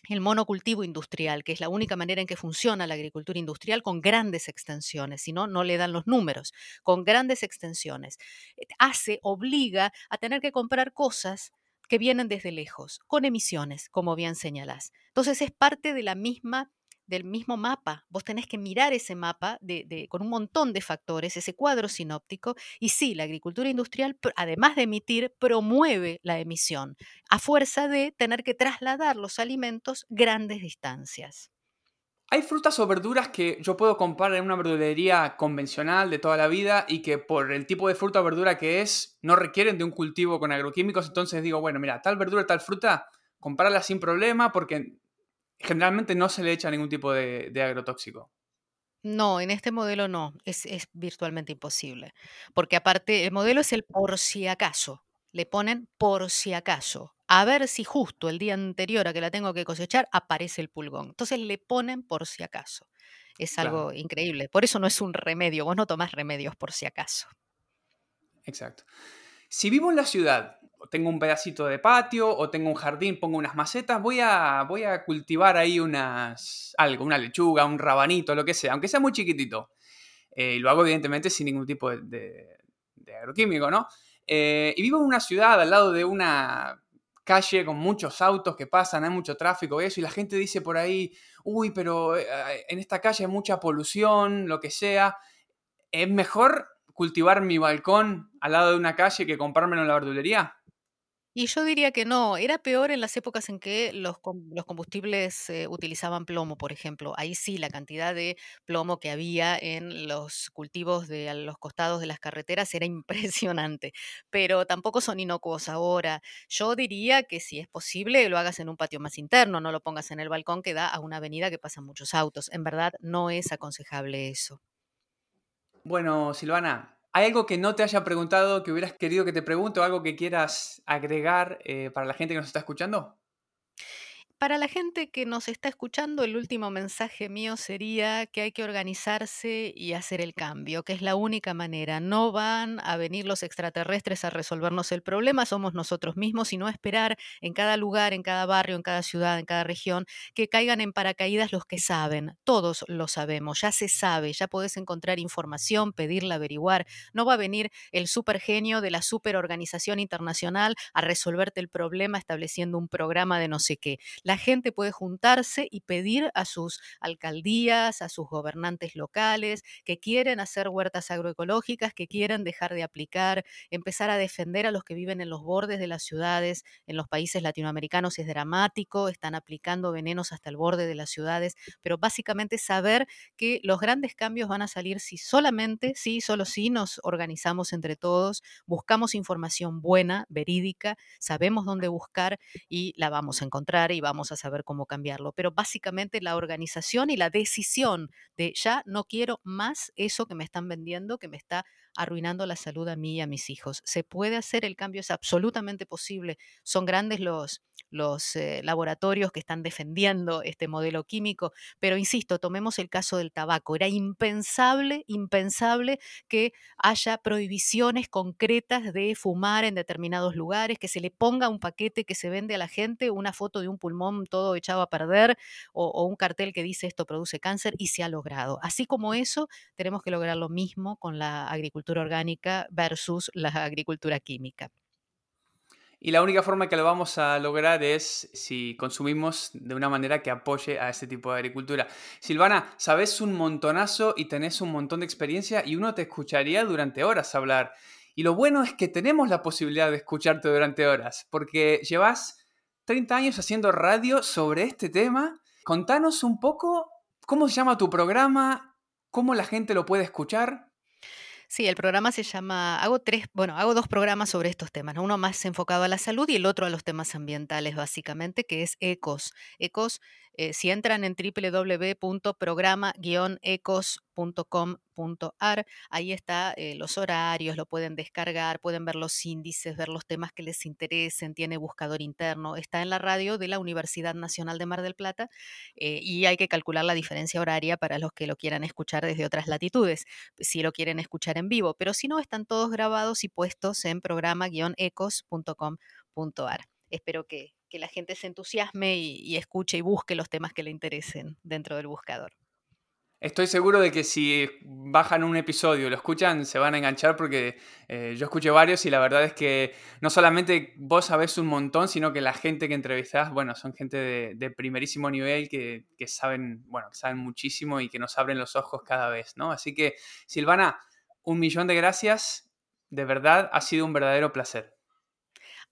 el monocultivo industrial, que es la única manera en que funciona la agricultura industrial con grandes extensiones, si no, no le dan los números, con grandes extensiones. Eh, hace, obliga a tener que comprar cosas que vienen desde lejos, con emisiones, como bien señalás. Entonces es parte de la misma del mismo mapa. Vos tenés que mirar ese mapa de, con un montón de factores, ese cuadro sinóptico, y sí, la agricultura industrial, además de emitir, promueve la emisión, a fuerza de tener que trasladar los alimentos grandes distancias. Hay frutas o verduras que yo puedo comprar en una verdulería convencional de toda la vida y que por el tipo de fruta o verdura que es, no requieren de un cultivo con agroquímicos. Entonces digo, bueno, mira, tal verdura, tal fruta, comprarla sin problema porque generalmente no se le echa ningún tipo de, agrotóxico. No, en este modelo no, es, es virtualmente imposible. Porque aparte, el modelo es el por si acaso. Le ponen por si acaso a ver si justo el día anterior a que la tengo que cosechar aparece el pulgón. Entonces le ponen por si acaso. Es algo increíble. Por eso no es un remedio. Vos no tomás remedios por si acaso. Exacto. Si vivo en la ciudad, o tengo un pedacito de patio, o tengo un jardín, pongo unas macetas, voy a, voy a cultivar ahí unas, algo, una lechuga, un rabanito, lo que sea, aunque sea muy chiquitito. Eh, y lo hago evidentemente sin ningún tipo de, agroquímico, ¿no? Eh, y vivo en una ciudad al lado de una calle con muchos autos que pasan, hay mucho tráfico y eso, y la gente dice por ahí, uy, pero eh, en esta calle hay mucha polución, lo que sea. ¿Es mejor cultivar mi balcón al lado de una calle que comprármelo en la verdulería? Y yo diría que no, era peor en las épocas en que los, combustibles utilizaban plomo, por ejemplo. Ahí sí, la cantidad de plomo que había en los cultivos de a los costados de las carreteras era impresionante, pero tampoco son inocuos ahora. Yo diría que si es posible, lo hagas en un patio más interno, no lo pongas en el balcón que da a una avenida que pasan muchos autos. En verdad, no es aconsejable eso. Bueno, Silvana, ¿Hay algo que no te haya preguntado, que hubieras querido que te pregunte o algo que quieras agregar eh, para la gente que nos está escuchando? Para la gente que nos está escuchando, el último mensaje mío sería que hay que organizarse y hacer el cambio, que es la única manera. No van a venir los extraterrestres a resolvernos el problema, somos nosotros mismos y no esperar en cada lugar, en cada barrio, en cada ciudad, en cada región, que caigan en paracaídas los que saben. Todos lo sabemos, ya se sabe, ya puedes encontrar información, pedirla, averiguar. No va a venir el supergenio de la superorganización internacional a resolverte el problema estableciendo un programa de no sé qué la gente puede juntarse y pedir a sus alcaldías, a sus gobernantes locales, que quieren hacer huertas agroecológicas, que quieren dejar de aplicar, empezar a defender a los que viven en los bordes de las ciudades. En los países latinoamericanos es dramático, están aplicando venenos hasta el borde de las ciudades, pero básicamente saber que los grandes cambios van a salir si solamente, sí, solo si nos organizamos entre todos, buscamos información buena, verídica, sabemos dónde buscar y la vamos a encontrar y vamos vamos a saber cómo cambiarlo. Pero básicamente la organización y la decisión de ya no quiero más eso que me están vendiendo, que me está arruinando la salud a mí y a mis hijos. Se puede hacer, el cambio es absolutamente posible. Son grandes los, los eh, laboratorios que están defendiendo este modelo químico, pero insisto, tomemos el caso del tabaco. Era impensable, impensable que haya prohibiciones concretas de fumar en determinados lugares, que se le ponga un paquete que se vende a la gente, una foto de un pulmón todo echado a perder o, o un cartel que dice esto produce cáncer y se ha logrado. Así como eso, tenemos que lograr lo mismo con la agricultura orgánica versus la agricultura química. Y la única forma que lo vamos a lograr es si consumimos de una manera que apoye a este tipo de agricultura. Silvana, sabes un montonazo y tenés un montón de experiencia y uno te escucharía durante horas hablar. Y lo bueno es que tenemos la posibilidad de escucharte durante horas, porque llevas 30 años haciendo radio sobre este tema. Contanos un poco cómo se llama tu programa, cómo la gente lo puede escuchar. Sí, el programa se llama, hago tres, bueno, hago dos programas sobre estos temas, uno más enfocado a la salud y el otro a los temas ambientales, básicamente, que es ECOS. ECOS eh, si entran en www.programa-ecos.com.ar, ahí está eh, los horarios, lo pueden descargar, pueden ver los índices, ver los temas que les interesen, tiene buscador interno, está en la radio de la Universidad Nacional de Mar del Plata eh, y hay que calcular la diferencia horaria para los que lo quieran escuchar desde otras latitudes, si lo quieren escuchar en vivo, pero si no, están todos grabados y puestos en programa-ecos.com.ar. Espero que, que la gente se entusiasme y, escuche y busque los temas que le interesen dentro del buscador. Estoy seguro de que si bajan un episodio lo escuchan, se van a enganchar porque eh, yo escuché varios y la verdad es que no solamente vos sabés un montón, sino que la gente que entrevistás, bueno, son gente de, primerísimo nivel que, que, saben, bueno, que saben muchísimo y que nos abren los ojos cada vez, ¿no? Así que, Silvana, un millón de gracias. De verdad, ha sido un verdadero placer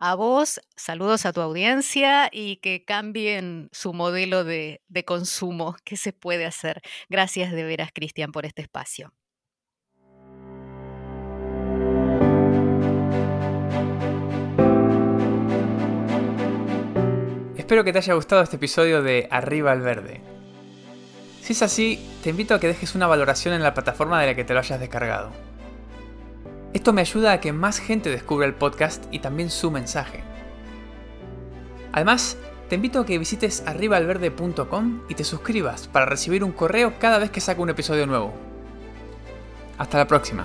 a vos, saludos a tu audiencia y que cambien su modelo de, consumo. ¿Qué se puede hacer? Gracias de veras, Cristian, por este espacio. Espero que te haya gustado este episodio de Arriba al Verde. Si es así, te invito a que dejes una valoración en la plataforma de la que te lo hayas descargado. Esto me ayuda a que más gente descubra el podcast y también su mensaje. Además, te invito a que visites arribaalverde.com y te suscribas para recibir un correo cada vez que saco un episodio nuevo. Hasta la próxima.